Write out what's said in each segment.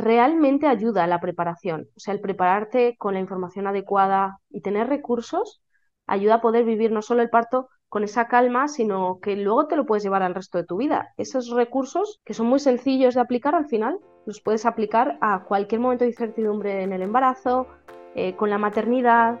realmente ayuda a la preparación. O sea, el prepararte con la información adecuada y tener recursos ayuda a poder vivir no solo el parto con esa calma, sino que luego te lo puedes llevar al resto de tu vida. Esos recursos, que son muy sencillos de aplicar al final, los puedes aplicar a cualquier momento de incertidumbre en el embarazo, eh, con la maternidad,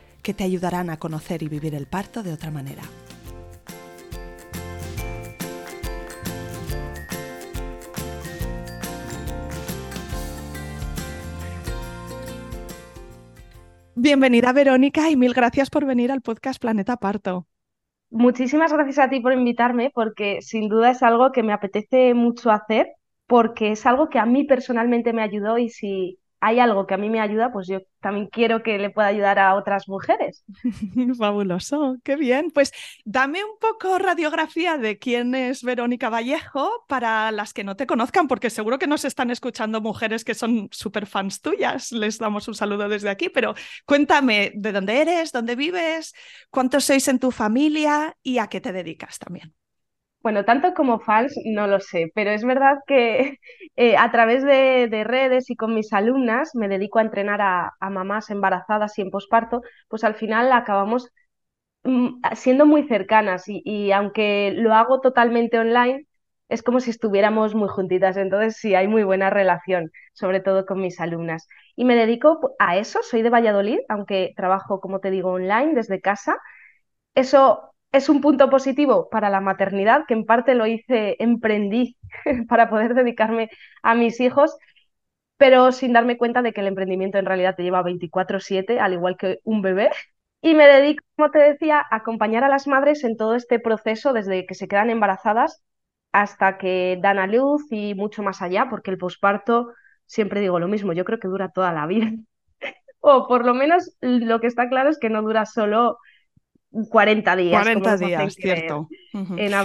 que te ayudarán a conocer y vivir el parto de otra manera. Bienvenida Verónica y mil gracias por venir al podcast Planeta Parto. Muchísimas gracias a ti por invitarme porque sin duda es algo que me apetece mucho hacer porque es algo que a mí personalmente me ayudó y si hay algo que a mí me ayuda, pues yo también quiero que le pueda ayudar a otras mujeres. Fabuloso, qué bien. Pues dame un poco radiografía de quién es Verónica Vallejo para las que no te conozcan, porque seguro que nos están escuchando mujeres que son súper fans tuyas. Les damos un saludo desde aquí, pero cuéntame de dónde eres, dónde vives, cuántos sois en tu familia y a qué te dedicas también. Bueno, tanto como fans no lo sé, pero es verdad que eh, a través de, redes y con mis alumnas me dedico a entrenar a, mamás embarazadas y en posparto, pues al final acabamos mm, siendo muy cercanas y, aunque lo hago totalmente online, es como si estuviéramos muy juntitas, entonces sí hay muy buena relación, sobre todo con mis alumnas. Y me dedico a eso, soy de Valladolid, aunque trabajo, como te digo, online desde casa. Eso es un punto positivo para la maternidad, que en parte lo hice, emprendí para poder dedicarme a mis hijos, pero sin darme cuenta de que el emprendimiento en realidad te lleva 24/7, al igual que un bebé. Y me dedico, como te decía, a acompañar a las madres en todo este proceso, desde que se quedan embarazadas hasta que dan a luz y mucho más allá, porque el posparto, siempre digo lo mismo, yo creo que dura toda la vida. o por lo menos lo que está claro es que no dura solo 40 días. 40 días, cierto.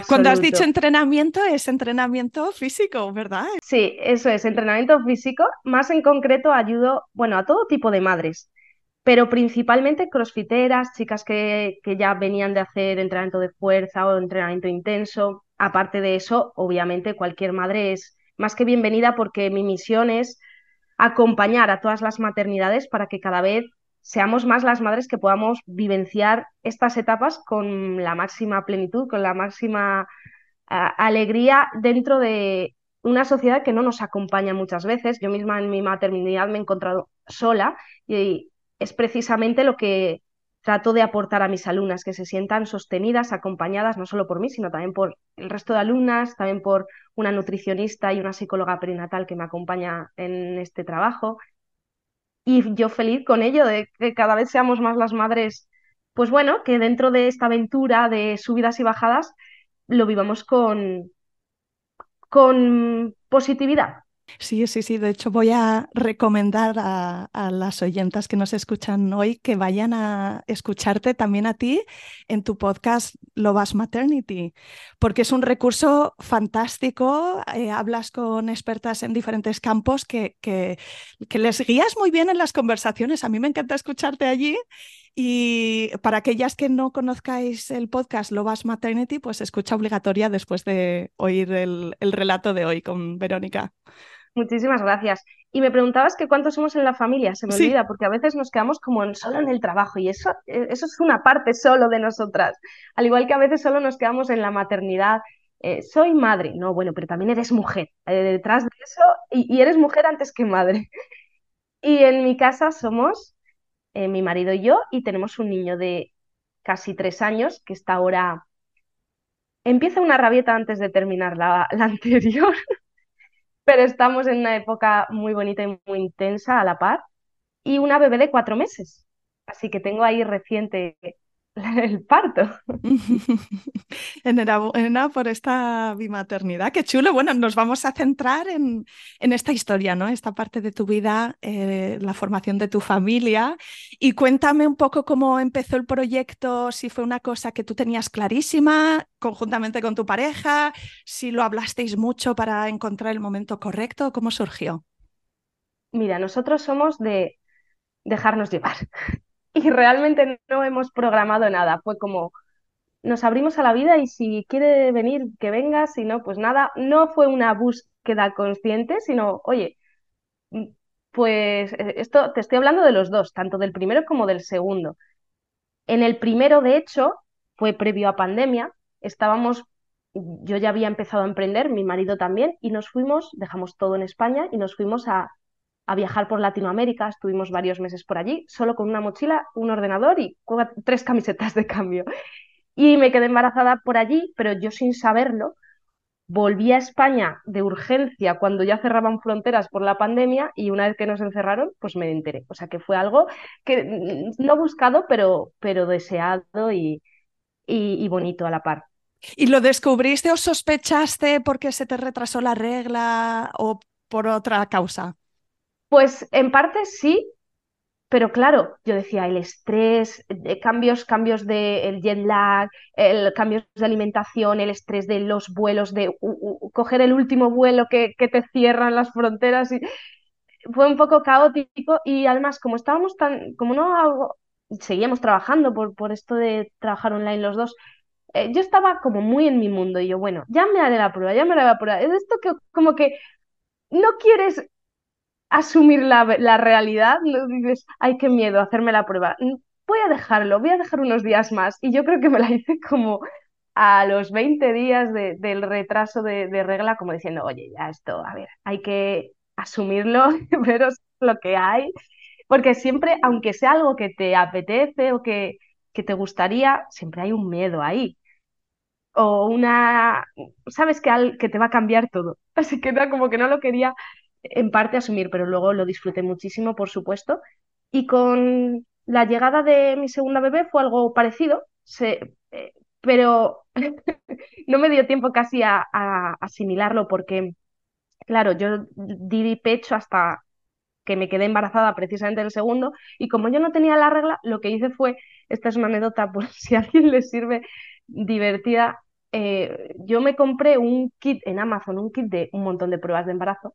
Cuando has dicho entrenamiento, es entrenamiento físico, ¿verdad? Sí, eso es, entrenamiento físico. Más en concreto ayudo, bueno, a todo tipo de madres, pero principalmente crossfiteras, chicas que, que ya venían de hacer entrenamiento de fuerza o entrenamiento intenso. Aparte de eso, obviamente cualquier madre es más que bienvenida porque mi misión es acompañar a todas las maternidades para que cada vez seamos más las madres que podamos vivenciar estas etapas con la máxima plenitud, con la máxima alegría dentro de una sociedad que no nos acompaña muchas veces. Yo misma en mi maternidad me he encontrado sola y es precisamente lo que trato de aportar a mis alumnas, que se sientan sostenidas, acompañadas, no solo por mí, sino también por el resto de alumnas, también por una nutricionista y una psicóloga perinatal que me acompaña en este trabao y yo feliz con ello, de que cada vez seamos más las madres, pues bueno, que dentro de esta aventura de subidas y bajadas lo vivamos con, con positividad. Sí, sí, sí. De hecho, voy a recomendar a, las oyentas que nos escuchan hoy que vayan a escucharte también a ti en tu podcast Lovas Maternity, porque es un recurso fantástico. Eh, hablas con expertas en diferentes campos que, que, que les guías muy bien en las conversaciones. A mí me encanta escucharte allí. Y para aquellas que no conozcáis el podcast Lovas Maternity, pues escucha obligatoria después de oír el, el relato de hoy con Verónica. Muchísimas gracias. Y me preguntabas que cuántos somos en la familia, se me olvida, porque a veces nos quedamos como solo en el trabajo y eso, eh, eso es una parte solo de nosotras. Al igual que a veces solo nos quedamos en la maternidad. Eh, soy madre, no, bueno, pero también eres mujer. Eh, detrás de eso, y, eres mujer antes que madre. Y en mi casa somos mi marido y yo, y tenemos un niño de casi tres años que está ahora. Empieza una rabieta antes de terminar la, la anterior pero estamos en una época muy bonita y muy intensa a la par. Y una bebé de cuatro meses. Así que tengo ahí reciente el parto. Enhorabuena por esta bimaternidad, qué chulo. Bueno, nos vamos a centrar en, en esta historia, ¿no? Esta parte de tu vida, eh, la formación de tu familia. Y cuéntame un poco cómo empezó el proyecto, si fue una cosa que tú tenías clarísima conjuntamente con tu pareja, si lo hablasteis mucho para encontrar el momento correcto, ¿cómo surgió? Mira, nosotros somos de dejarnos llevar y realmente no hemos programado nada. Fue como, nos abrimos a la vida y si quiere venir, que venga, si no, pues nada. No fue una búsqueda consciente, sino, oye, mm, pues eh, esto te estoy hablando de los dos, tanto del primero como del segundo. En el primero, de hecho, fue previo a pandemia, estábamos, yo ya había empezado a emprender, mi marido también, y nos fuimos, dejamos todo en España y nos fuimos a a viajar por Latinoamérica, estuvimos varios meses por allí, solo con una mochila, un ordenador y tres camisetas de cambio. Y me quedé embarazada por allí, pero yo sin saberlo, volví a España de urgencia cuando ya cerraban fronteras por la pandemia y una vez que nos encerraron, pues me enteré. O sea que fue algo que mm, no buscado, pero, pero deseado y, y bonito a la par. ¿Y lo descubriste o sospechaste porque se te retrasó la regla o por otra causa? Pues en parte sí, pero claro, yo decía, el estrés, de cambios, cambios del jet lag, el, cambios de alimentación, el estrés de los vuelos, de coger el último vuelo que, te cierran las fronteras. Y, fue un poco caótico y además como estábamos tan, como no seguíamos trabajando por, por esto de trabajar online los dos, eh, yo estaba como muy en mi mundo y yo, bueno, ya me haré la prueba, ya me haré la prueba. Es esto que como que no quieres asumir la, la realidad, no dices, ay, qué miedo hacerme la prueba. Mm, voy a dejarlo, voy a dejar unos días más. Y yo creo que me la hice como a los 20 días del retraso de, regla, como diciendo, oye, ya esto, a ver, hay que asumirlo, pero lo que hay. Porque siempre, aunque sea algo que te apetece o que, que te gustaría, siempre hay un miedo ahí. O una, sabes que, al, que te va a cambiar todo. Así que era como que no lo quería en parte asumir, pero luego lo disfruté muchísimo, por supuesto. Y con la llegada de mi segunda bebé fue algo parecido, se, eh, pero no me dio tiempo casi a, asimilarlo porque, claro, yo di pecho hasta que me quedé embarazada precisamente el segundo y como yo no tenía la regla, lo que hice fue, esta es una anécdota por si a alguien le sirve divertida, eh, yo me compré un kit en Amazon, un kit de un montón de pruebas de embarazo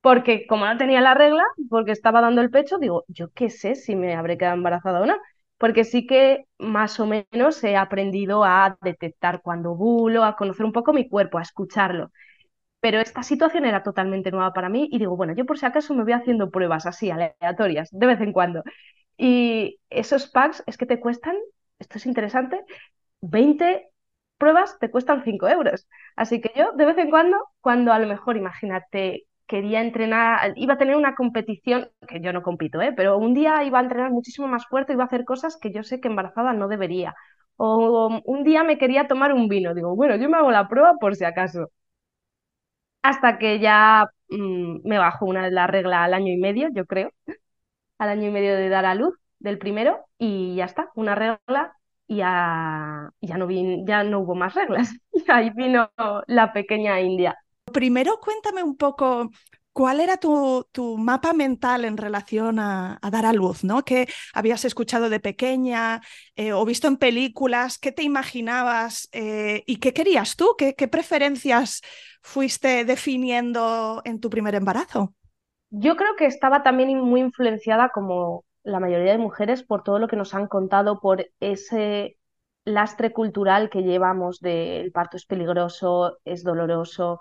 porque como no tenía la regla, porque estaba dando el pecho, digo, yo qué sé si me habré quedado embarazada o no, porque sí que más o menos he aprendido a detectar cuando bulo, a conocer un poco mi cuerpo, a escucharlo. Pero esta situación era totalmente nueva para mí y digo, bueno, yo por si acaso me voy haciendo pruebas así, aleatorias, de vez en cuando. Y esos packs es que te cuestan, esto es interesante, 20 pruebas te cuestan 5 euros. Así que yo de vez en cuando, cuando a lo mejor, imagínate, quería entrenar, iba a tener una competición, que yo no compito, ¿eh? pero un día iba a entrenar muchísimo más fuerte, iba a hacer cosas que yo sé que embarazada no debería. O un día me quería tomar un vino, digo, bueno, yo me hago la prueba por si acaso. Hasta que ya mm, me bajó una de la regla al año y medio, yo creo, al año y medio de dar a luz del primero, y ya está, una regla y ya, ya, no, ya no hubo más reglas. Ahí vino la pequeña India. Primero cuéntame un poco ¿Cuál era tu, mapa mental en relación a, dar a luz? ¿no? ¿Qué habías escuchado de pequeña eh, o visto en películas? ¿Qué te imaginabas eh, y qué querías tú? ¿Qué, preferencias fuiste definiendo en tu primer embarazo? Yo creo que estaba también muy influenciada, como la mayoría de mujeres, por todo lo que nos han contado, por ese lastre cultural que llevamos del parto es peligroso, es doloroso,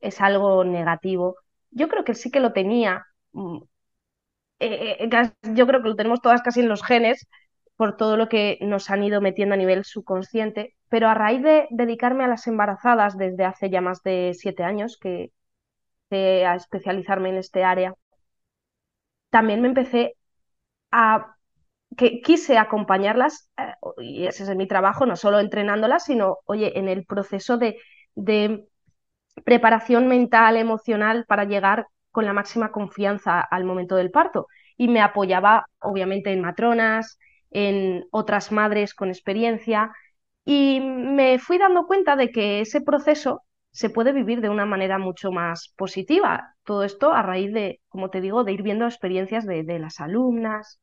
es algo negativo. Yo creo que sí que lo tenía. Mm, eh, eh, yo creo que lo tenemos todas casi en los genes por todo lo que nos han ido metiendo a nivel subconsciente, pero a raíz de dedicarme a las embarazadas desde hace ya más de siete años que a especializarme en este área, también me empecé a que quise acompañarlas, eh, y ese es mi trabajo, no solo entrenándolas, sino, oye, en el proceso de, de preparación mental, emocional para llegar con la máxima confianza al momento del parto. Y me apoyaba, obviamente, en matronas, en otras madres con experiencia. Y me fui dando cuenta de que ese proceso se puede vivir de una manera mucho más positiva. Todo esto a raíz de, como te digo, de ir viendo experiencias de, las alumnas.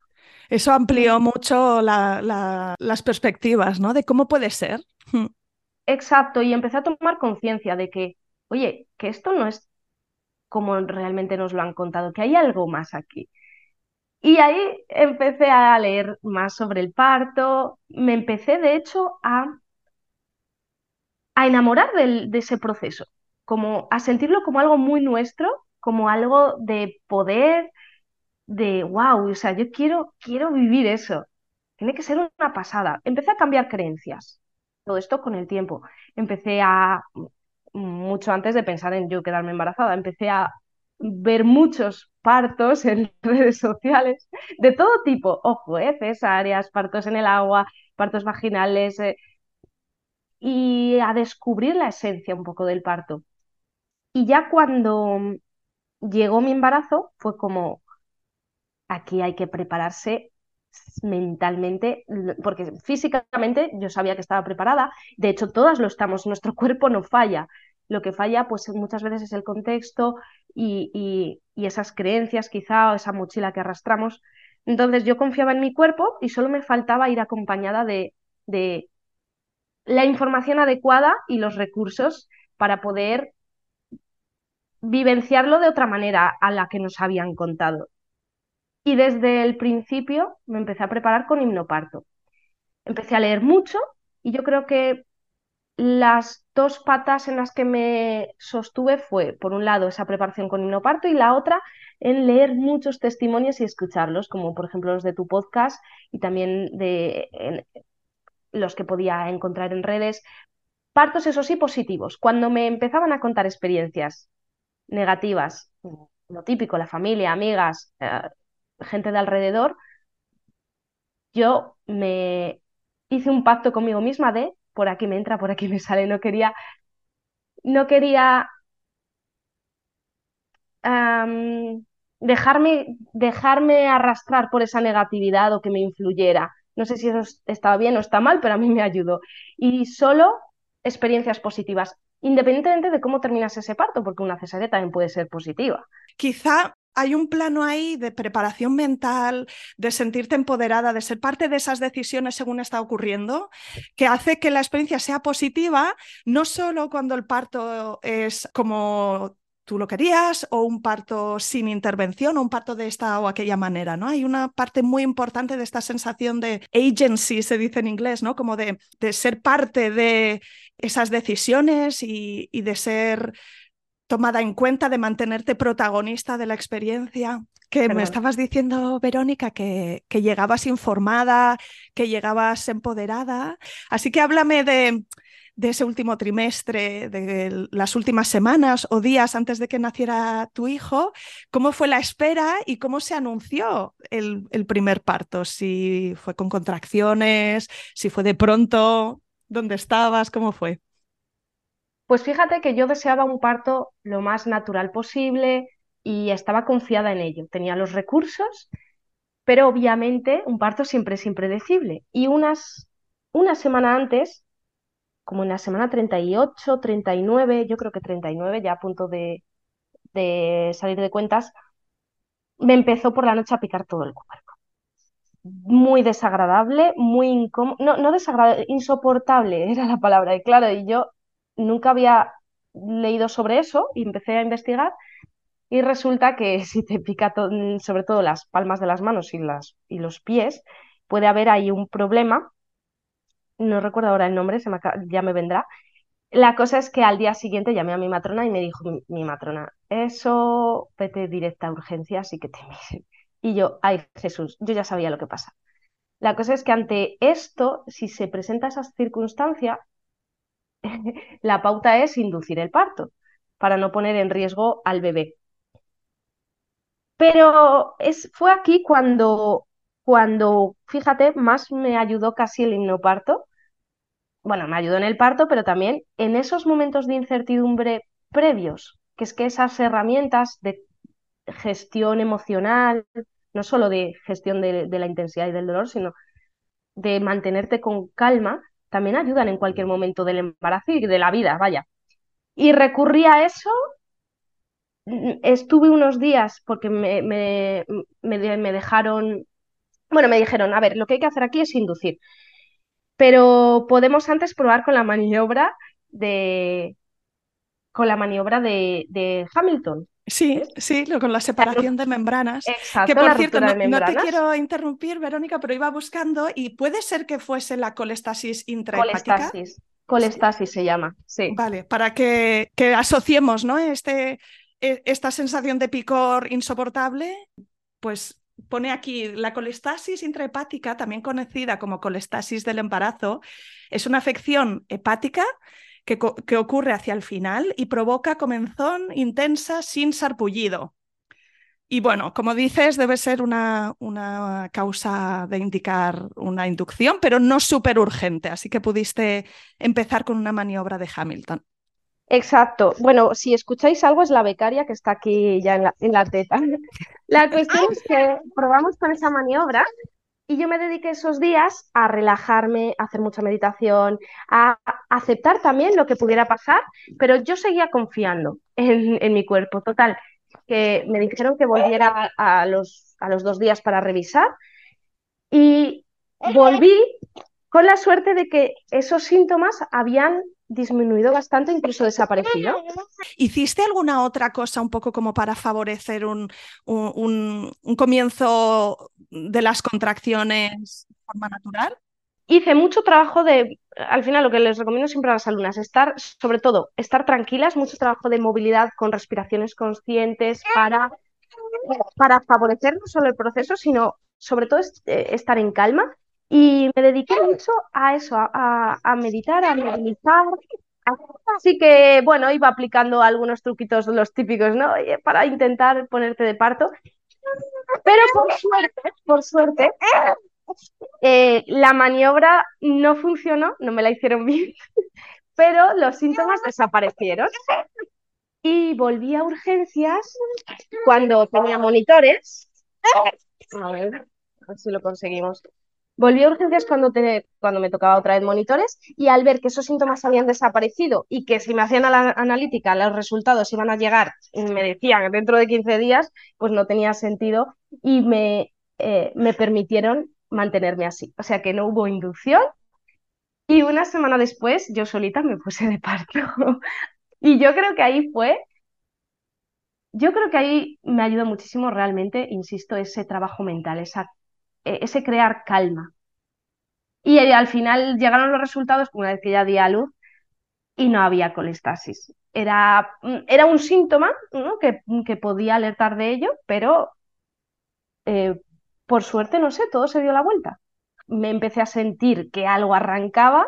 Eso amplió mucho las perspectivas, ¿no? De cómo puede ser. Exacto, y empecé a tomar conciencia de que, oye, que esto no es como realmente nos lo han contado, que hay algo más aquí. Y ahí empecé a leer más sobre el parto, me empecé de hecho a a enamorar de ese proceso, como a sentirlo como algo muy nuestro, como algo de poder, de wow, o sea, yo quiero, quiero vivir eso. Tiene que ser una pasada. Empecé a cambiar creencias. Todo esto con el tiempo. Empecé a, mucho antes de pensar en yo quedarme embarazada, empecé a ver muchos partos en redes sociales de todo tipo. Ojo, ¿eh? cesáreas, partos en el agua, partos vaginales, eh, y a descubrir la esencia un poco del parto. Y ya cuando llegó mi embarazo fue como, aquí hay que prepararse mentalmente, porque físicamente yo sabía que estaba preparada, de hecho todas lo estamos, nuestro cuerpo no falla, lo que falla pues muchas veces es el contexto y, esas creencias quizá o esa mochila que arrastramos. Entonces yo confiaba en mi cuerpo y solo me faltaba ir acompañada de, de la información adecuada y los recursos para poder vivenciarlo de otra manera a la que nos habían contado. Y desde el principio me empecé a preparar con himnoparto. Empecé a leer mucho y yo creo que las dos patas en las que me sostuve fue, por un lado, esa preparación con himnoparto y la otra en leer muchos testimonios y escucharlos, como por ejemplo los de tu podcast y también de, los que podía encontrar en redes. Partos, eso sí, positivos. Cuando me empezaban a contar experiencias negativas, lo típico, la familia, amigas, eh, gente de alrededor, yo me hice un pacto conmigo misma de por aquí me entra, por aquí me sale. No quería, no quería dejarme, dejarme arrastrar por esa negatividad o que me influyera. No sé si eso está bien o está mal, pero a mí me ayudó. Y solo experiencias positivas, independientemente de cómo terminas ese parto, porque una cesárea también puede ser positiva. Quizá hay un plano ahí de preparación mental, de sentirte empoderada, de ser parte de esas decisiones según está ocurriendo, que hace que la experiencia sea positiva, no solo cuando el parto es como tú lo querías o un parto sin intervención o un parto de esta o aquella manera, ¿no? Hay una parte muy importante de esta sensación de agency, se dice en inglés, ¿no? Como de, ser parte de esas decisiones y, de ser tomada en cuenta, de mantenerte protagonista de la experiencia. Que me estabas diciendo, Verónica, que, que llegabas informada, que llegabas empoderada. Así que háblame de de ese último trimestre, de las últimas semanas o días antes de que naciera tu hijo, ¿cómo fue la espera y cómo se anunció el, primer parto? Si fue con contracciones, si fue de pronto, ¿dónde estabas? ¿Cómo fue? Pues fíjate que yo deseaba un parto lo más natural posible y estaba confiada en ello. Tenía los recursos, pero obviamente un parto siempre es impredecible. Y unas, una semana antes como en la semana 38, 39, yo creo que 39, ya a punto de, salir de cuentas, me empezó por la noche a picar todo el cuerpo. Muy desagradable, muy incómodo, no, no desagradable, insoportable era la palabra. Y claro, y yo nunca había leído sobre eso y empecé a investigar y resulta que si te pica sobre todo las palmas de las manos y, las, y los pies, puede haber ahí un problema no recuerdo ahora el nombre, se ya me vendrá. La cosa es que al día siguiente llamé a mi matrona y me dijo mi, matrona, eso vete directa a urgencias y que te miren. Y yo, ay Jesús, yo ya sabía lo que pasa. La cosa es que ante esto, si se presenta esa circunstancia, la pauta es inducir el parto para no poner en riesgo al bebé. Pero es, fue aquí cuando cuando, fíjate, más me ayudó casi el himnoparto. Bueno, me ayudó en el parto, pero también en esos momentos de incertidumbre previos, que es que esas herramientas de gestión emocional, no solo de gestión de, la intensidad y del dolor, sino de mantenerte con calma, también ayudan en cualquier momento del embarazo y de la vida, vaya. Y recurrí a eso, mm, estuve unos días porque me, me, me dejaron, bueno, me dijeron, a ver, lo que hay que hacer aquí es inducir, pero podemos antes probar con la maniobra de, con la maniobra de, Hamilton. Sí, sí, con la separación de membranas. Exacto, que por cierto, no, te quiero interrumpir, Verónica, pero iba buscando y puede ser que fuese la colestasis intrahepática. Colestasis, colestasis se llama, sí. Vale, para que, que asociemos ¿no? este, e, esta sensación de picor insoportable, pues pone aquí la colestasis intrahepática, también conocida como colestasis del embarazo, es una afección hepática que, ocurre hacia el final y provoca comenzón intensa sin sarpullido. Y bueno, como dices, debe ser una, una causa de indicar una inducción, pero no súper urgente, así que pudiste empezar con una maniobra de Hamilton. Exacto. Bueno, si escucháis algo es la becaria que está aquí ya en la, en la teta. La cuestión es que probamos con esa maniobra y yo me dediqué esos días a relajarme, a hacer mucha meditación, a aceptar también lo que pudiera pasar, pero yo seguía confiando en, mi cuerpo. Total, que me dijeron que volviera a los, a los dos días para revisar y volví con la suerte de que esos síntomas habían disminuido bastante, incluso desaparecido. ¿Hiciste alguna otra cosa un poco como para favorecer un, un, comienzo de las contracciones de forma natural? Hice mucho trabajo de, al final lo que les recomiendo siempre a las alumnas, estar, sobre todo, estar tranquilas, mucho trabajo de movilidad con respiraciones conscientes para, para favorecer no solo el proceso, sino sobre todo eh, estar en calma y me dediqué mucho a eso, a, meditar, a movilizar. Así que, bueno, iba aplicando algunos truquitos, los típicos, ¿no? Para intentar ponerte de parto. Pero por suerte, por suerte, eh, la maniobra no funcionó, no me la hicieron bien, pero los síntomas desaparecieron. Y volví a urgencias cuando tenía monitores. A ver, a ver si lo conseguimos. Volví a urgencias cuando, cuando me tocaba otra vez monitores y al ver que esos síntomas habían desaparecido y que si me hacían la analítica los resultados iban a llegar, me decían dentro de 15 días, pues no tenía sentido y me, eh, me permitieron mantenerme así. O sea que no hubo inducción y una semana después yo solita me puse de parto. y yo creo que ahí fue, yo creo que ahí me ayudó muchísimo realmente, insisto, ese trabajo mental, esa ese crear calma. Y eh, al final llegaron los resultados una vez que ya di a luz y no había colestasis. Era, mm, era un síntoma que, que, podía alertar de ello, pero eh, por suerte, no sé, todo se dio la vuelta. Me empecé a sentir que algo arrancaba.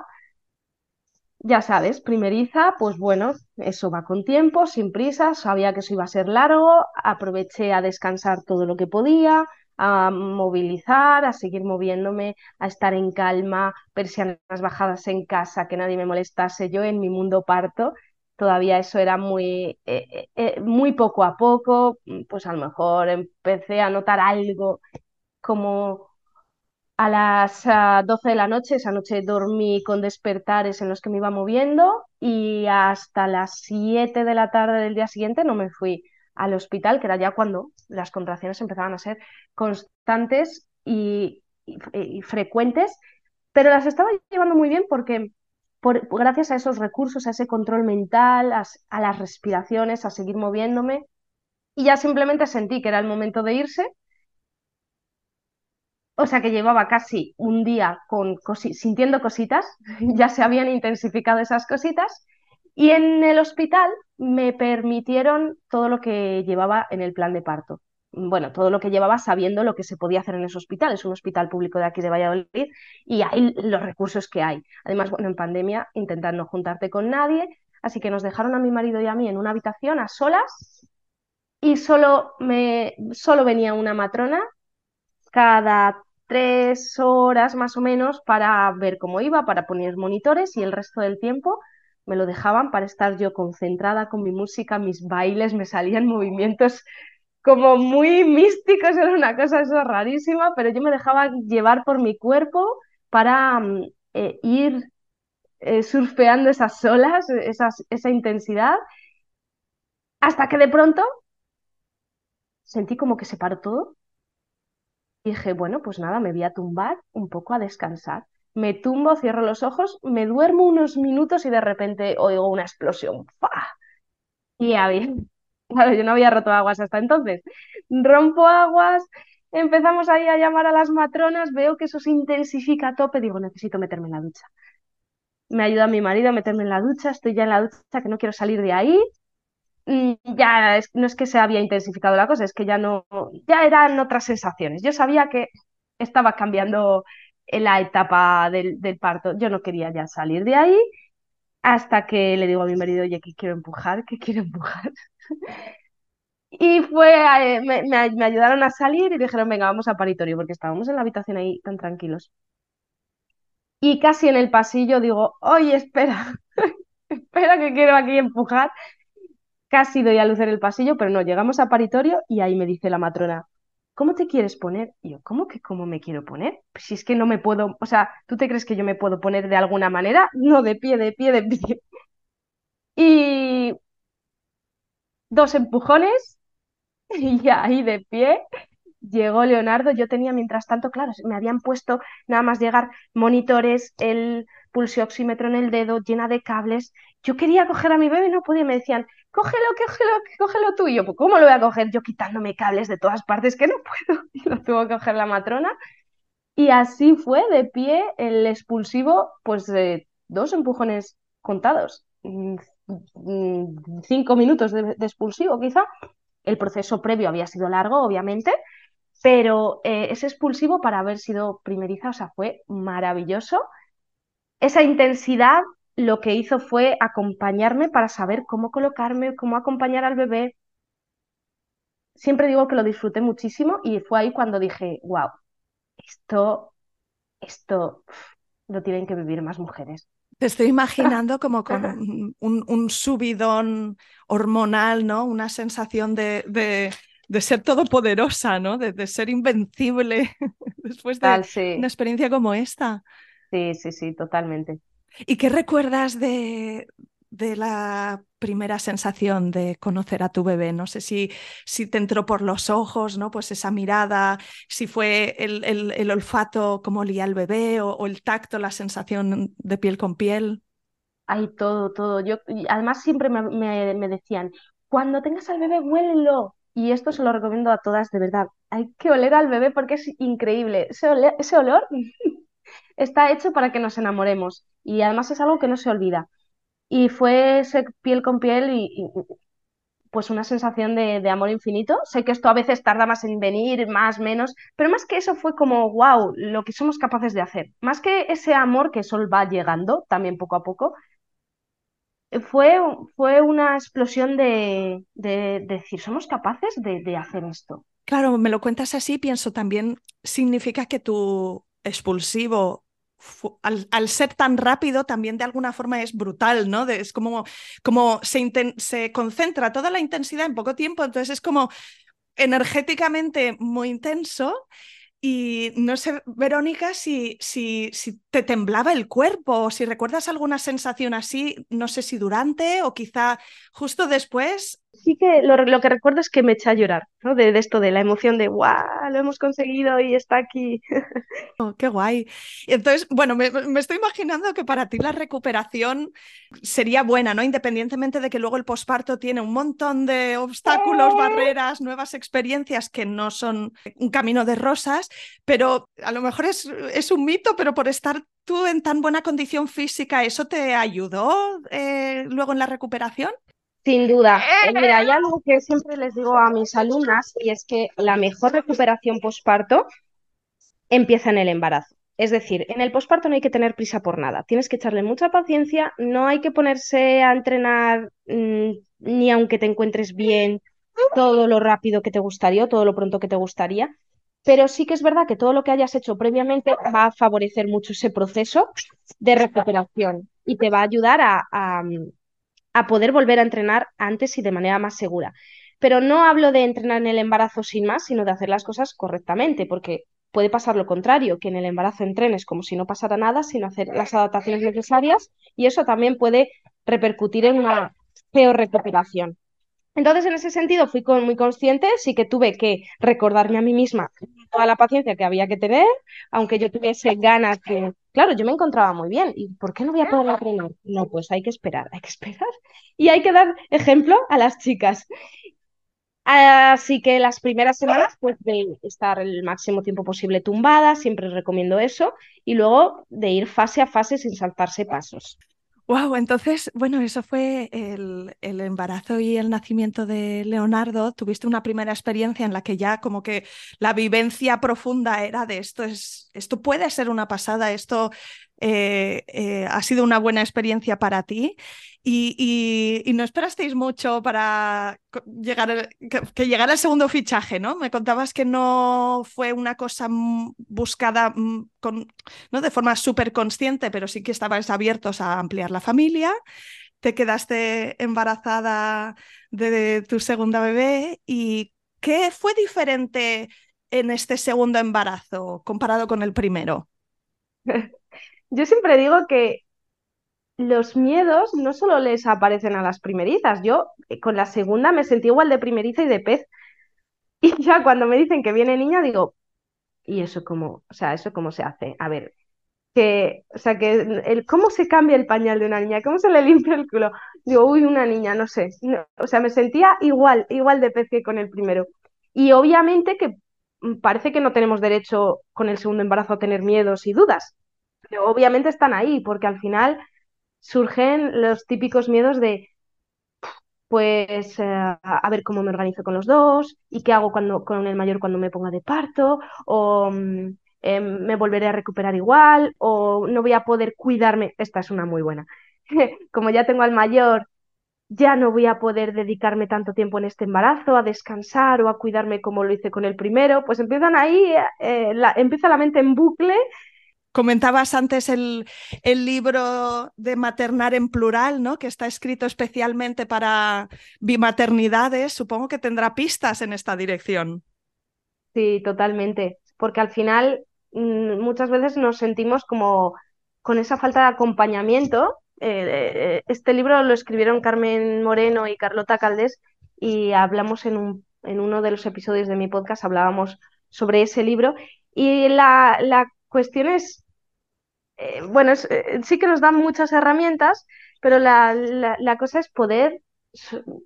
Ya sabes, primeriza, pues bueno, eso va con tiempo, sin prisa, sabía que eso iba a ser largo, aproveché a descansar todo lo que podía, a movilizar, a seguir moviéndome, a estar en calma, persianas bajadas en casa, que nadie me molestase. Yo en mi mundo parto, todavía eso era muy, eh, eh, eh, muy poco a poco, pues a lo mejor empecé a notar algo como a las 12 de la noche, esa noche dormí con despertares en los que me iba moviendo y hasta las 7 de la tarde del día siguiente no me fui al hospital, que era ya cuando las contracciones empezaban a ser constantes y, frecuentes, pero las estaba llevando muy bien porque por, gracias a esos recursos, a ese control mental, a, las respiraciones, a seguir moviéndome, y ya simplemente sentí que era el momento de irse. O sea que llevaba casi un día con sintiendo cositas, ya se habían intensificado esas cositas, y en el hospital me permitieron todo lo que llevaba en el plan de parto. Bueno, todo lo que llevaba sabiendo lo que se podía hacer en ese hospital. Es un hospital público de aquí de Valladolid y hay los recursos que hay. Además, bueno, en pandemia intentar no juntarte con nadie, así que nos dejaron a mi marido y a mí en una habitación a solas y solo, me, solo venía una matrona cada tres horas más o menos para ver cómo iba, para poner monitores y el resto del tiempo me lo dejaban para estar yo concentrada con mi música, mis bailes, me salían movimientos como muy místicos, era una cosa rarísima, pero yo me dejaba llevar por mi cuerpo para mm, eh, ir eh, surfeando esas olas, esa intensidad, hasta que de pronto sentí como que se paró todo. Y dije, bueno, pues nada, me voy a tumbar un poco a descansar. Me tumbo, cierro los ojos, me duermo unos minutos y de repente oigo una explosión. Y había, claro, yo no había roto aguas hasta entonces. Rompo aguas, empezamos ahí a llamar a las matronas, veo que eso se intensifica a tope, digo, necesito meterme en la ducha. Me ayuda mi marido a meterme en la ducha, estoy ya en la ducha, que no quiero salir de ahí. Mm, ya no es que se había intensificado la cosa, es que ya no, ya eran otras sensaciones. Yo sabía que estaba cambiando la etapa del, parto. Yo no quería ya salir de ahí hasta que le digo a mi marido, oye, que quiero empujar, que quiero empujar. Y fue, eh, me, me, ayudaron a salir y dijeron, venga, vamos a paritorio, porque estábamos en la habitación ahí tan tranquilos. Y casi en el pasillo digo, oye, espera, espera que quiero aquí empujar. Casi doy a luz en el pasillo, pero no, llegamos a paritorio y ahí me dice la matrona, ¿cómo te quieres poner? Y yo, ¿cómo que cómo me quiero poner? Pues si es que no me puedo, o sea, ¿tú te crees que yo me puedo poner de alguna manera? No, de pie, de pie, de pie. Y dos empujones y ahí de pie llegó Leonardo. Yo tenía, mientras tanto, claro, me habían puesto nada más llegar monitores, el pulsioxímetro en el dedo, llena de cables. Yo quería coger a mi bebé y no podía. Me decían, cógelo, cógelo, cógelo tú. Pues, ¿cómo lo voy a coger? Yo quitándome cables de todas partes que no puedo. Y lo tuvo que coger la matrona. Y así fue, de pie, el expulsivo, pues dos empujones contados. Mm, cinco minutos de, expulsivo, quizá. El proceso previo había sido largo, obviamente, pero eh, ese expulsivo para haber sido primeriza, o sea, fue maravilloso. Esa intensidad lo que hizo fue acompañarme para saber cómo colocarme, cómo acompañar al bebé. Siempre digo que lo disfruté muchísimo y fue ahí cuando dije, wow, esto, esto lo tienen que vivir más mujeres. Te estoy imaginando como con un, subidón hormonal, ¿no? Una sensación de, de, ser todopoderosa, ¿no? De, ser invencible después de una experiencia como esta. Sí, sí, sí, totalmente. ¿Y qué recuerdas de, de la primera sensación de conocer a tu bebé? No sé si, si te entró por los ojos, ¿no? Pues esa mirada, si fue el, el, olfato como olía el bebé o, el tacto, la sensación de piel con piel. Hay todo, todo. Yo, además siempre me, me, decían, cuando tengas al bebé, huélelo. Y esto se lo recomiendo a todas, de verdad. Hay que oler al bebé porque es increíble. Ese olor está hecho para que nos enamoremos y además es algo que no se olvida. Y fue ese piel con piel y, pues una sensación de, amor infinito. Sé que esto a veces tarda más en venir, más, menos, pero más que eso fue como, wow, lo que somos capaces de hacer. Más que ese amor que sol va llegando también poco a poco, fue, fue una explosión de, decir, somos capaces de, de hacer esto. Claro, me lo cuentas así, pienso también, significa que tu expulsivo al, ser tan rápido, también de alguna forma es brutal, ¿no? es como, como se, se concentra toda la intensidad en poco tiempo, entonces es como energéticamente muy intenso y no sé, Verónica, si, si, si, te temblaba el cuerpo o si recuerdas alguna sensación así, no sé si durante o quizá justo después. Sí que lo, que recuerdo es que me eché a llorar, ¿no? De, esto, de la emoción de ¡guau! Lo hemos conseguido y está aquí. Oh, ¡Qué guay! Entonces, bueno, me, me, estoy imaginando que para ti la recuperación sería buena, ¿no? Independientemente de que luego el posparto tiene un montón de obstáculos, ¡Eh! barreras, nuevas experiencias que no son un camino de rosas, pero a lo mejor es, es un mito, pero por estar tú en tan buena condición física, ¿eso te ayudó eh, luego en la recuperación? Sin duda. Eh, mira, hay algo que siempre les digo a mis alumnas y es que la mejor recuperación posparto empieza en el embarazo. Es decir, en el posparto no hay que tener prisa por nada. Tienes que echarle mucha paciencia, no hay que ponerse a entrenar mm, ni aunque te encuentres bien todo lo rápido que te gustaría o todo lo pronto que te gustaría, pero sí que es verdad que todo lo que hayas hecho previamente va a favorecer mucho ese proceso de recuperación. y te va a ayudar a, a poder volver a entrenar antes y de manera más segura. Pero no hablo de entrenar en el embarazo sin más, sino de hacer las cosas correctamente, porque puede pasar lo contrario, que en el embarazo entrenes como si no pasara nada, sin hacer las adaptaciones necesarias, y eso también puede repercutir en una peor recuperación. Entonces, en ese sentido, fui muy consciente, sí que tuve que recordarme a mí misma toda la paciencia que había que tener, aunque yo tuviese ganas de... Claro, yo me encontraba muy bien. ¿Y por qué no voy a poder entrenar? No, pues hay que esperar, hay que esperar. Y hay que dar ejemplo a las chicas. Así que las primeras semanas, pues de estar el máximo tiempo posible tumbada, siempre recomiendo eso, y luego de ir fase a fase sin saltarse pasos. Wow, entonces, bueno, eso fue el, el, embarazo y el nacimiento de Leonardo. Tuviste una primera experiencia en la que ya como que la vivencia profunda era de esto es, esto puede ser una pasada, esto eh, eh, ha sido una buena experiencia para ti y, no esperasteis mucho para llegar que, llegara el segundo fichaje, ¿no? Me contabas que no fue una cosa buscada con, ¿no? de forma súper consciente, pero sí que estabais abiertos a ampliar la familia. Te quedaste embarazada de tu segunda bebé y ¿qué fue diferente en este segundo embarazo comparado con el primero? Yo siempre digo que los miedos no solo les aparecen a las primerizas. Yo eh, con la segunda me sentí igual de primeriza y de pez. Y ya cuando me dicen que viene niña, digo, ¿y eso cómo? O sea, ¿eso cómo se hace? A ver, que, o sea, que el, ¿cómo se cambia el pañal de una niña? ¿Cómo se le limpia el culo? Digo, uy, una niña, no sé. o sea, me sentía igual, igual de pez que con el primero. Y obviamente que mm, parece que no tenemos derecho con el segundo embarazo a tener miedos y dudas. Obviamente están ahí, porque al final surgen los típicos miedos de, pues, eh, a ver cómo me organizo con los dos y qué hago cuando, con el mayor cuando me ponga de parto, o em, me volveré a recuperar igual, o no voy a poder cuidarme. Esta es una muy buena. Como ya tengo al mayor, ya no voy a poder dedicarme tanto tiempo en este embarazo, a descansar o a cuidarme como lo hice con el primero, pues empiezan ahí, eh, empieza la mente en bucle Comentabas antes el, el, libro de maternar en plural, ¿no? Que está escrito especialmente para bimaternidades. Supongo que tendrá pistas en esta dirección. Sí, totalmente. Porque al final mm, muchas veces nos sentimos como con esa falta de acompañamiento. Eh, eh, este libro lo escribieron Carmen Moreno y Carlota Caldés y hablamos en, un, en uno de los episodios de mi podcast, hablábamos sobre ese libro. Y la, la cuestión es eh, bueno, eh, sí que nos dan muchas herramientas, pero la, la, cosa es poder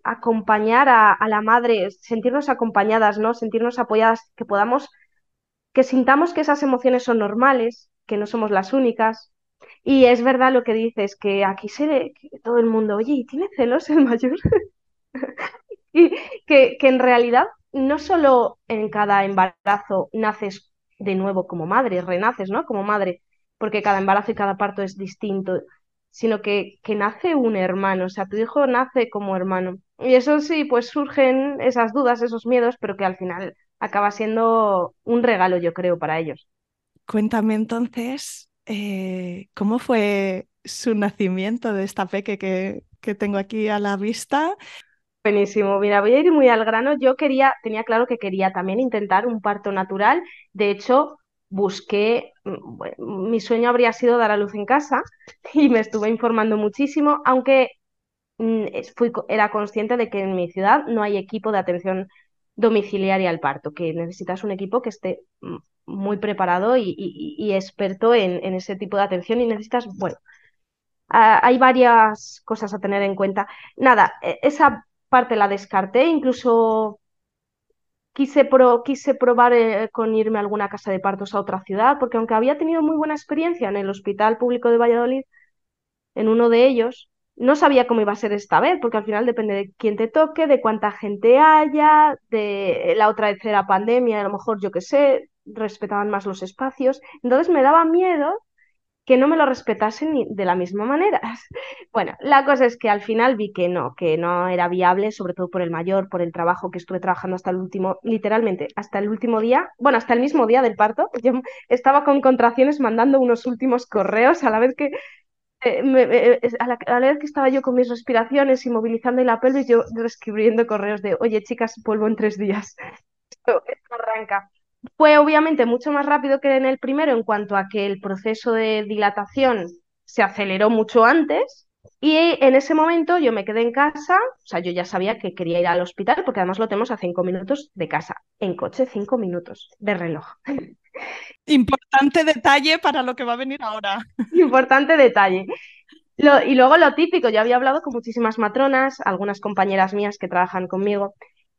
acompañar a, la madre, sentirnos acompañadas, ¿no? Sentirnos apoyadas, que podamos, que sintamos que esas emociones son normales, que no somos las únicas. Y es verdad lo que dices, que aquí se que todo el mundo, oye, ¿y tiene celos el mayor? y que, que en realidad no solo en cada embarazo naces de nuevo como madre, renaces, ¿no? Como madre, porque cada embarazo y cada parto es distinto, sino que, que nace un hermano, o sea, tu hijo nace como hermano. Y eso sí, pues surgen esas dudas, esos miedos, pero que al final acaba siendo un regalo, yo creo, para ellos. Cuéntame entonces, eh, ¿cómo fue su nacimiento de esta peque que, que tengo aquí a la vista? Buenísimo, mira, voy a ir muy al grano. Yo quería, tenía claro que quería también intentar un parto natural. De hecho, busqué, mm, mi sueño habría sido dar a luz en casa y me estuve informando muchísimo, aunque mm, fui, era consciente de que en mi ciudad no hay equipo de atención domiciliaria al parto, que necesitas un equipo que esté mm, muy preparado y, experto en, ese tipo de atención y necesitas, bueno, hay varias cosas a tener en cuenta. Nada, e, esa parte la descarté, incluso quise, quise probar eh, con irme a alguna casa de partos a otra ciudad, porque aunque había tenido muy buena experiencia en el Hospital Público de Valladolid, en uno de ellos, no sabía cómo iba a ser esta vez, porque al final depende de quién te toque, de cuánta gente haya, de la otra vez era pandemia, a lo mejor yo qué sé, respetaban más los espacios. Entonces me daba miedo que no me lo respetasen de la misma manera. Bueno, la cosa es que al final vi que no, que no era viable, sobre todo por el mayor, por el trabajo que estuve trabajando hasta el último, literalmente, hasta el último día, bueno, hasta el mismo día del parto. Yo estaba con contracciones mandando unos últimos correos a la vez que eh, a, la, vez que estaba yo con mis respiraciones y movilizando la pelvis, yo escribiendo correos de, oye chicas, vuelvo en tres días. esto arranca. Fue obviamente mucho más rápido que en el primero en cuanto a que el proceso de dilatación se aceleró mucho antes y en ese momento yo me quedé en casa, o sea, yo ya sabía que quería ir al hospital porque además lo tenemos a cinco minutos de casa, en coche cinco minutos de reloj. Importante detalle para lo que va a venir ahora. Importante detalle. y luego lo típico, yo había hablado con muchísimas matronas, algunas compañeras mías que trabajan conmigo,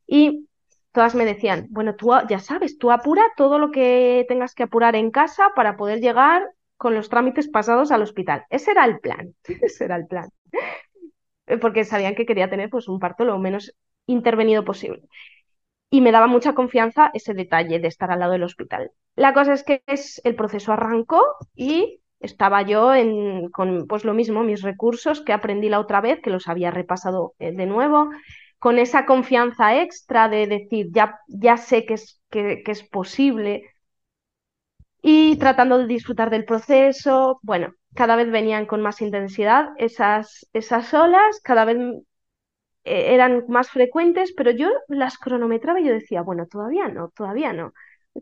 y todas me decían, bueno, tú ya sabes, tú apura todo lo que tengas que apurar en casa para poder llegar con los trámites pasados al hospital. Ese era el plan, ese era el plan. Porque sabían que quería tener pues un parto lo menos intervenido posible. Y me daba mucha confianza ese detalle de estar al lado del hospital. La cosa es que es, el proceso arrancó y estaba yo en, con pues lo mismo, mis recursos que aprendí la otra vez, que los había repasado eh, de nuevo, con esa confianza extra de decir, ya, ya sé que es, que, es posible, y tratando de disfrutar del proceso, bueno, cada vez venían con más intensidad esas, esas olas, cada vez eh, eran más frecuentes, pero yo las cronometraba y yo decía, bueno, todavía no, todavía no.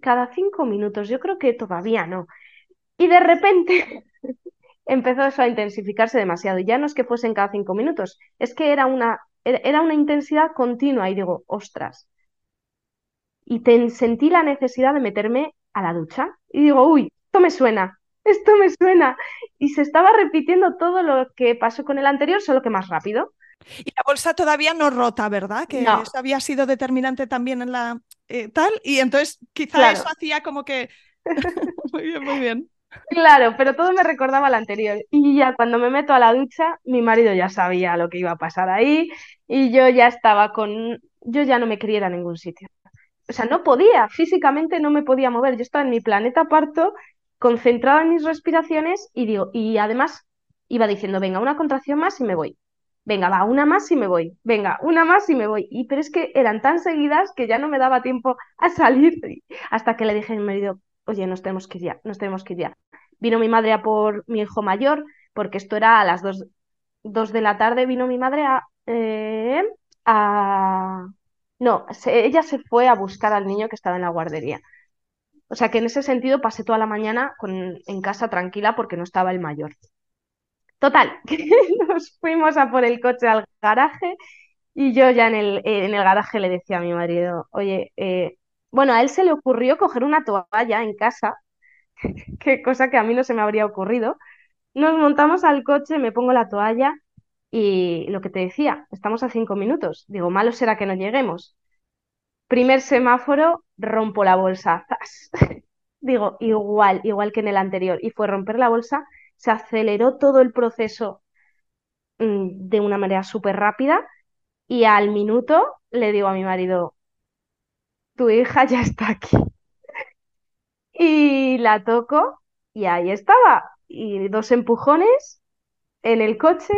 Cada cinco minutos, yo creo que todavía no. Y de repente empezó eso a intensificarse demasiado. Y ya no es que fuesen cada cinco minutos, es que era una era una intensidad continua y digo, ostras. Y sentí la necesidad de meterme a la ducha y digo, uy, esto me suena, esto me suena. Y se estaba repitiendo todo lo que pasó con el anterior, solo que más rápido. Y la bolsa todavía no rota, ¿verdad? Que eso había sido determinante también en la eh, tal. Y entonces quizá eso hacía como que... muy bien, muy bien. Claro, pero todo me recordaba al anterior. Y ya cuando me meto a la ducha, mi marido ya sabía lo que iba a pasar ahí y yo ya estaba con... Yo ya no me quería ir a ningún sitio. O sea, no podía, físicamente no me podía mover. Yo estaba en mi planeta parto, concentrada en mis respiraciones y digo, y además iba diciendo, venga, una contracción más y me voy. Venga, va, una más y me voy. Venga, una más y me voy. Y pero es que eran tan seguidas que ya no me daba tiempo a salir hasta que le dije a mi marido, oye, nos tenemos que ir ya, nos tenemos que ir ya. Vino mi madre a por mi hijo mayor, porque esto era a las dos, de la tarde, vino mi madre a... Eh, no, ella se fue a buscar al niño que estaba en la guardería. O sea que en ese sentido pasé toda la mañana en casa tranquila porque no estaba el mayor. Total, nos fuimos a por el coche al garaje y yo ya en el, en el garaje le decía a mi marido, oye, eh, bueno, a él se le ocurrió coger una toalla en casa, qué cosa que a mí no se me habría ocurrido. Nos montamos al coche, me pongo la toalla y lo que te decía, estamos a cinco minutos. Digo, malo será que no lleguemos. Primer semáforo, rompo la bolsa. Digo, igual, igual que en el anterior. Y fue romper la bolsa, se aceleró todo el proceso mm, de una manera súper rápida y al minuto le digo a mi marido, tu hija ya está aquí. Y la toco y ahí estaba. Y dos empujones en el coche,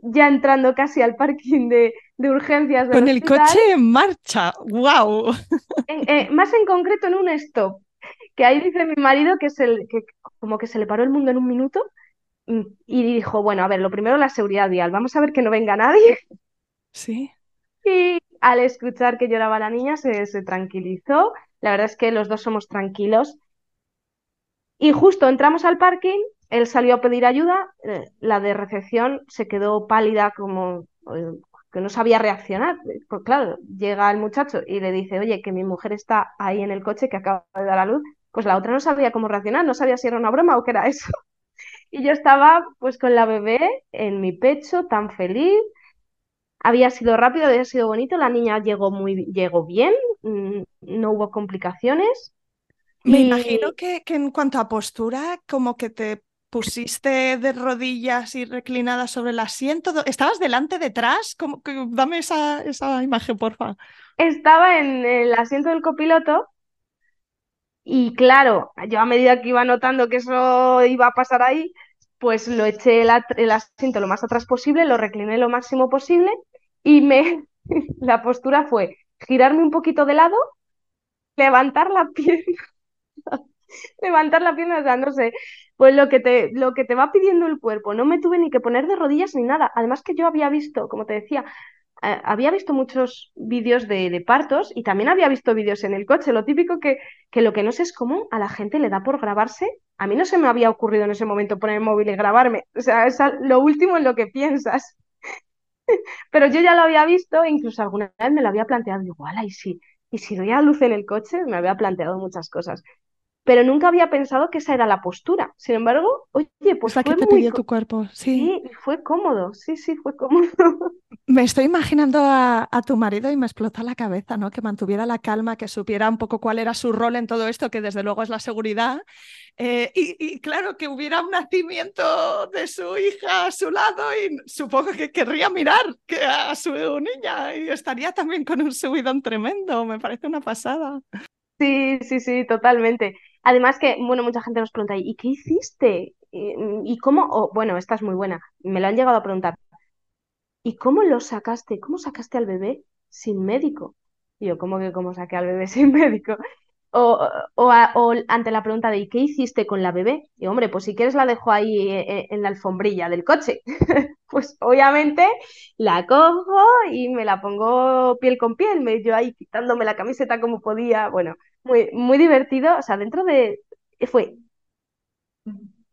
ya entrando casi al parking de, urgencias. Con el coche en marcha, wow. Eh, más en concreto en un stop, que ahí dice mi marido que, es el, que como que se le paró el mundo en un minuto y dijo, bueno, a ver, lo primero la seguridad vial, vamos a ver que no venga nadie. Sí. Y al escuchar que lloraba la niña se, tranquilizó. La verdad es que los dos somos tranquilos. Y justo entramos al parking, él salió a pedir ayuda, eh, la de recepción se quedó pálida como eh, que no sabía reaccionar. Pues claro, llega el muchacho y le dice, oye, que mi mujer está ahí en el coche que acaba de dar a luz. Pues la otra no sabía cómo reaccionar, no sabía si era una broma o qué era eso. Y yo estaba pues con la bebé en mi pecho, tan feliz, había sido rápido, había sido bonito, la niña llegó muy llegó bien, mm, no hubo complicaciones. Me imagino que, en cuanto a postura, como que te pusiste de rodillas y reclinada sobre el asiento. ¿Estabas delante, detrás? Como que, dame esa, esa imagen, porfa. Estaba en el asiento del copiloto y claro, yo a medida que iba notando que eso iba a pasar ahí, pues lo eché el, el asiento lo más atrás posible, lo recliné lo máximo posible y me, la postura fue girarme un poquito de lado, levantar la pierna levantar la pierna, o sea, no sé, pues lo que te, lo que te va pidiendo el cuerpo, no me tuve ni que poner de rodillas ni nada. Además que yo había visto, como te decía, eh, había visto muchos vídeos de, partos y también había visto vídeos en el coche. Lo típico que, que lo que no sé es cómo a la gente le da por grabarse. A mí no se me había ocurrido en ese momento poner el móvil y grabarme. O sea, es lo último en lo que piensas. Pero yo ya lo había visto incluso alguna vez me lo había planteado. Igual, y si, y si doy a luz en el coche, me había planteado muchas cosas pero nunca había pensado que esa era la postura. Sin embargo, oye, pues que te pidió tu cuerpo, sí. Sí, fue cómodo, sí, sí, fue cómodo. Me estoy imaginando a, tu marido y me explota la cabeza, ¿no? Que mantuviera la calma, que supiera un poco cuál era su rol en todo esto, que desde luego es la seguridad. Eh, y, claro, que hubiera un nacimiento de su hija a su lado y supongo que querría mirar a su niña y estaría también con un subidón tremendo. Me parece una pasada. Sí, sí, sí, totalmente. Además que, bueno, mucha gente nos pregunta, ¿y qué hiciste? ¿Y, cómo? bueno, esta es muy buena, me lo han llegado a preguntar. ¿Y cómo lo sacaste? ¿Cómo sacaste al bebé sin médico? Y yo, ¿cómo que cómo saqué al bebé sin médico? O, o, ante la pregunta de ¿y qué hiciste con la bebé? Y hombre, pues si quieres la dejo ahí eh, eh, en la alfombrilla del coche. pues obviamente la cojo y me la pongo piel con piel, me yo ahí quitándome la camiseta como podía. Bueno, muy, muy divertido. O sea, dentro de... fue...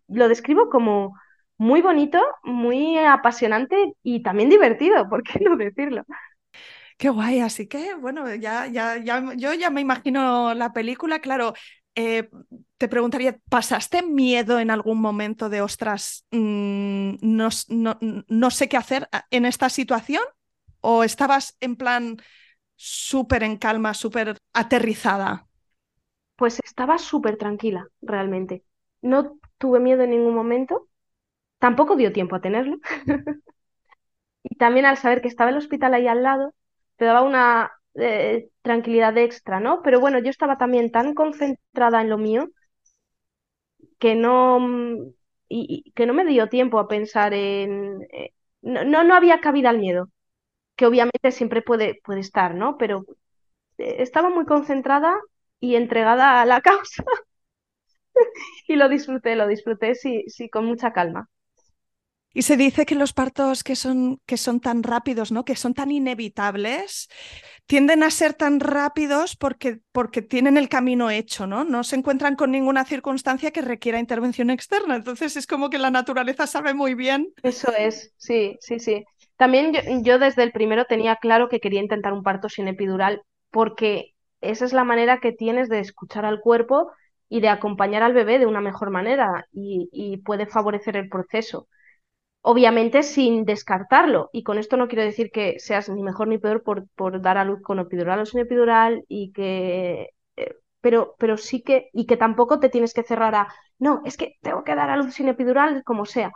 Lo describo como muy bonito, muy apasionante y también divertido, ¿por qué no decirlo? Qué guay, así que bueno, ya, ya, ya, yo ya me imagino la película, claro. Eh, te preguntaría, ¿pasaste miedo en algún momento de, ostras, mm, no, no, sé qué hacer en esta situación? ¿O estabas en plan súper en calma, súper aterrizada? Pues estaba súper tranquila, realmente. No tuve miedo en ningún momento. Tampoco dio tiempo a tenerlo. y también al saber que estaba el hospital ahí al lado, te daba una eh, tranquilidad extra, ¿no? Pero bueno, yo estaba también tan concentrada en lo mío que no, mm, y, que no me dio tiempo a pensar en... Eh, no, no, había cabida al miedo, que obviamente siempre puede, puede estar, ¿no? Pero eh, estaba muy concentrada y entregada a la causa y lo disfruté, lo disfruté, sí, sí, con mucha calma. Y se dice que los partos que son, que son tan rápidos, ¿no? que son tan inevitables, tienden a ser tan rápidos porque, porque tienen el camino hecho, ¿no? No se encuentran con ninguna circunstancia que requiera intervención externa. Entonces es como que la naturaleza sabe muy bien. Eso es, sí, sí, sí. También yo, yo desde el primero tenía claro que quería intentar un parto sin epidural porque esa es la manera que tienes de escuchar al cuerpo y de acompañar al bebé de una mejor manera y, puede favorecer el proceso obviamente sin descartarlo. Y con esto no quiero decir que seas ni mejor ni peor por, por dar a luz con epidural o sin epidural, y que, eh, pero, pero sí que, y que tampoco te tienes que cerrar a, no, es que tengo que dar a luz sin epidural, como sea.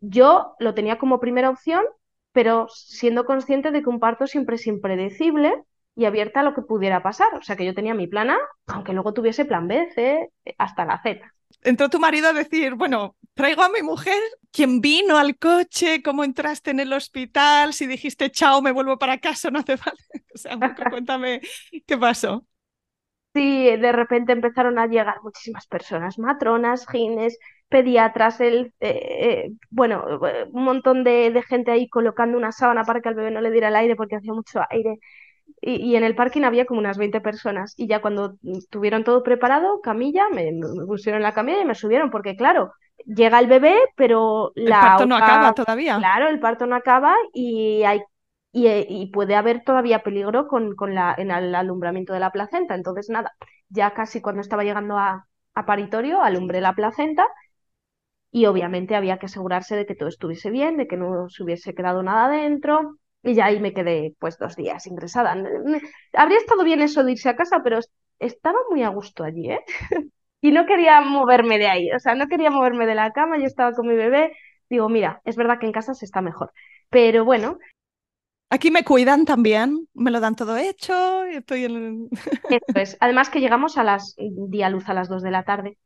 Yo lo tenía como primera opción, pero siendo consciente de que un parto siempre es impredecible y abierta a lo que pudiera pasar. O sea que yo tenía mi plan A, aunque luego tuviese plan B, C, hasta la Z entró tu marido a decir, bueno, traigo a mi mujer, quien vino al coche, cómo entraste en el hospital, si dijiste chao, me vuelvo para casa, no hace falta. O sea, cuéntame qué pasó. Sí, de repente empezaron a llegar muchísimas personas, matronas, gines, pediatras, el, eh, eh, bueno, un montón de, de, gente ahí colocando una sábana para que al bebé no le diera el aire porque hacía mucho aire. Y, en el parking había como unas 20 personas. Y ya cuando tuvieron todo preparado, camilla, me, pusieron la camilla y me subieron, porque claro, llega el bebé, pero la. El parto no acaba todavía. Claro, el parto no acaba y hay y, puede haber todavía peligro con, con la, en el alumbramiento de la placenta. Entonces, nada, ya casi cuando estaba llegando a, a paritorio, alumbré la placenta y obviamente había que asegurarse de que todo estuviese bien, de que no se hubiese quedado nada dentro. Y ya ahí me quedé pues dos días ingresada. Habría estado bien eso de irse a casa, pero estaba muy a gusto allí, ¿eh? y no quería moverme de ahí, o sea, no quería moverme de la cama, yo estaba con mi bebé. Digo, mira, es verdad que en casa se está mejor, pero bueno. Aquí me cuidan también, me lo dan todo hecho, estoy en... Además que llegamos a las, di a luz a las dos de la tarde.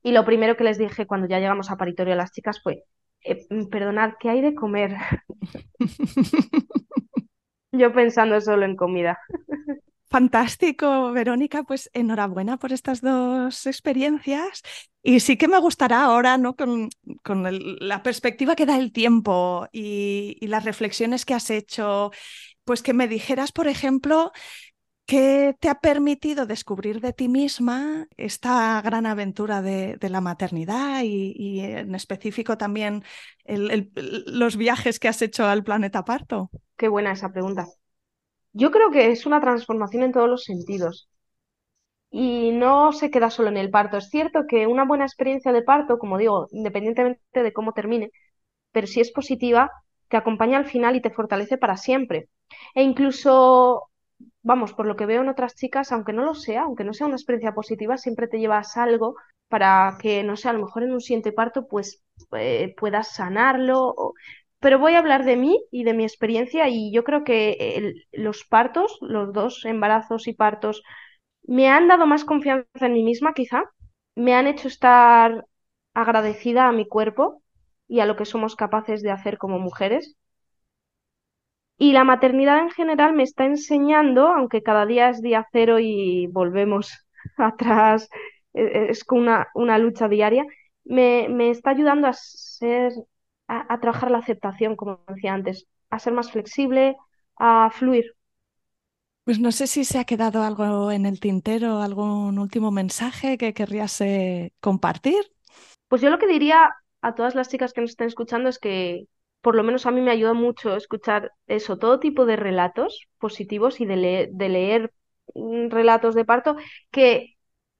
Y lo primero que les dije cuando ya llegamos a paritorio a las chicas fue, eh, mm, perdonad, ¿qué hay de comer? Yo pensando solo en comida. Fantástico, Verónica, pues enhorabuena por estas dos experiencias. Y sí que me gustará ahora, ¿no? Con, la perspectiva que da el tiempo y, las reflexiones que has hecho, pues que me dijeras, por ejemplo, ¿qué te ha permitido descubrir de ti misma esta gran aventura de, la maternidad y, en específico también los viajes que has hecho al planeta Parto? Qué buena esa pregunta. Yo creo que es una transformación en todos los sentidos. Y no se queda solo en el parto. Es cierto que una buena experiencia de parto, como digo, independientemente de cómo termine, pero si es positiva, te acompaña al final y te fortalece para siempre. E incluso, vamos, por lo que veo en otras chicas, aunque no lo sea, aunque no sea una experiencia positiva, siempre te llevas algo para que, no sé, a lo mejor en un siguiente parto, pues eh, puedas sanarlo pero voy a hablar de mí y de mi experiencia y yo creo que los partos, los dos embarazos y partos, me han dado más confianza en mí misma quizá, me han hecho estar agradecida a mi cuerpo y a lo que somos capaces de hacer como mujeres. Y la maternidad en general me está enseñando, aunque cada día es día cero y volvemos atrás, e, e, es una, una lucha diaria, me, me está ayudando a ser a, trabajar la aceptación, como decía antes, a ser más flexible, a fluir. Pues no sé si se ha quedado algo en el tintero, algún último mensaje que querrías eh, compartir. Pues yo lo que diría a todas las chicas que nos estén escuchando es que por lo menos a mí me ayuda mucho escuchar eso, todo tipo de relatos positivos y de, de leer mm, relatos de parto que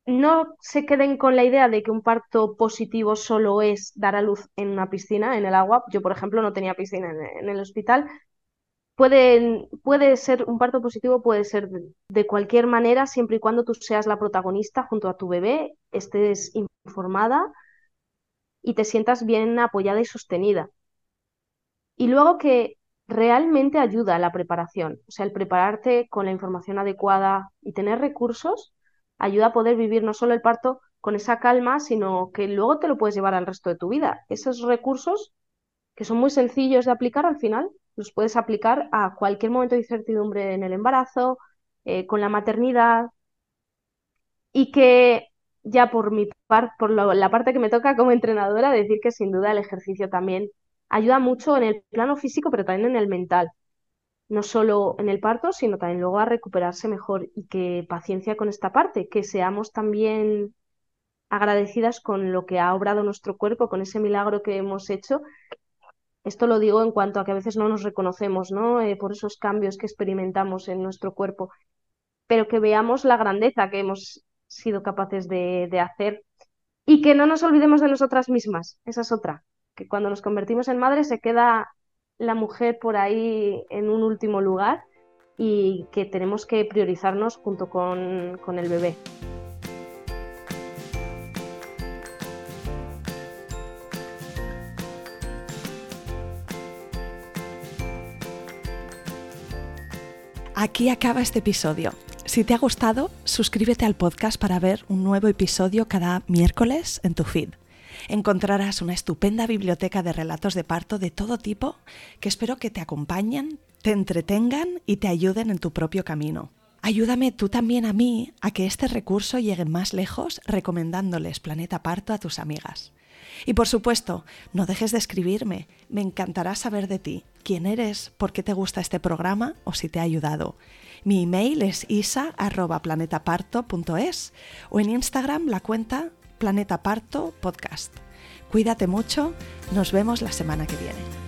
no se queden con la idea de que un parto positivo solo es dar a luz en una piscina, en el agua. Yo, por ejemplo, no tenía piscina en, el hospital. Puede, ser un parto positivo, puede ser de, cualquier manera, siempre y cuando tú seas la protagonista junto a tu bebé, estés informada y te sientas bien apoyada y sostenida. Y luego que realmente ayuda a la preparación, o sea, el prepararte con la información adecuada y tener recursos ayuda a poder vivir no solo el parto con esa calma, sino que luego te lo puedes llevar al resto de tu vida. Esos recursos, que son muy sencillos de aplicar al final, los puedes aplicar a cualquier momento de incertidumbre en el embarazo, eh, con la maternidad, y que ya por mi parte, por la parte que me toca como entrenadora, decir que sin duda el ejercicio también ayuda mucho en el plano físico, pero también en el mental no solo en el parto, sino también luego a recuperarse mejor y que paciencia con esta parte, que seamos también agradecidas con lo que ha obrado nuestro cuerpo, con ese milagro que hemos hecho. Esto lo digo en cuanto a que a veces no nos reconocemos, ¿no? Eh, por esos cambios que experimentamos en nuestro cuerpo, pero que veamos la grandeza que hemos sido capaces de, de hacer y que no nos olvidemos de nosotras mismas. Esa es otra, que cuando nos convertimos en madres se queda la mujer por ahí en un último lugar y que tenemos que priorizarnos junto con, con el bebé. Aquí acaba este episodio. Si te ha gustado, suscríbete al podcast para ver un nuevo episodio cada miércoles en tu feed encontrarás una estupenda biblioteca de relatos de parto de todo tipo que espero que te acompañen, te entretengan y te ayuden en tu propio camino. Ayúdame tú también a mí a que este recurso llegue más lejos recomendándoles Planeta Parto a tus amigas. Y por supuesto, no dejes de escribirme, me encantará saber de ti, quién eres, por qué te gusta este programa o si te ha ayudado. Mi email es isa.planetaparto.es o en Instagram la cuenta Planeta Parto Podcast. Cuídate mucho, nos vemos la semana que viene.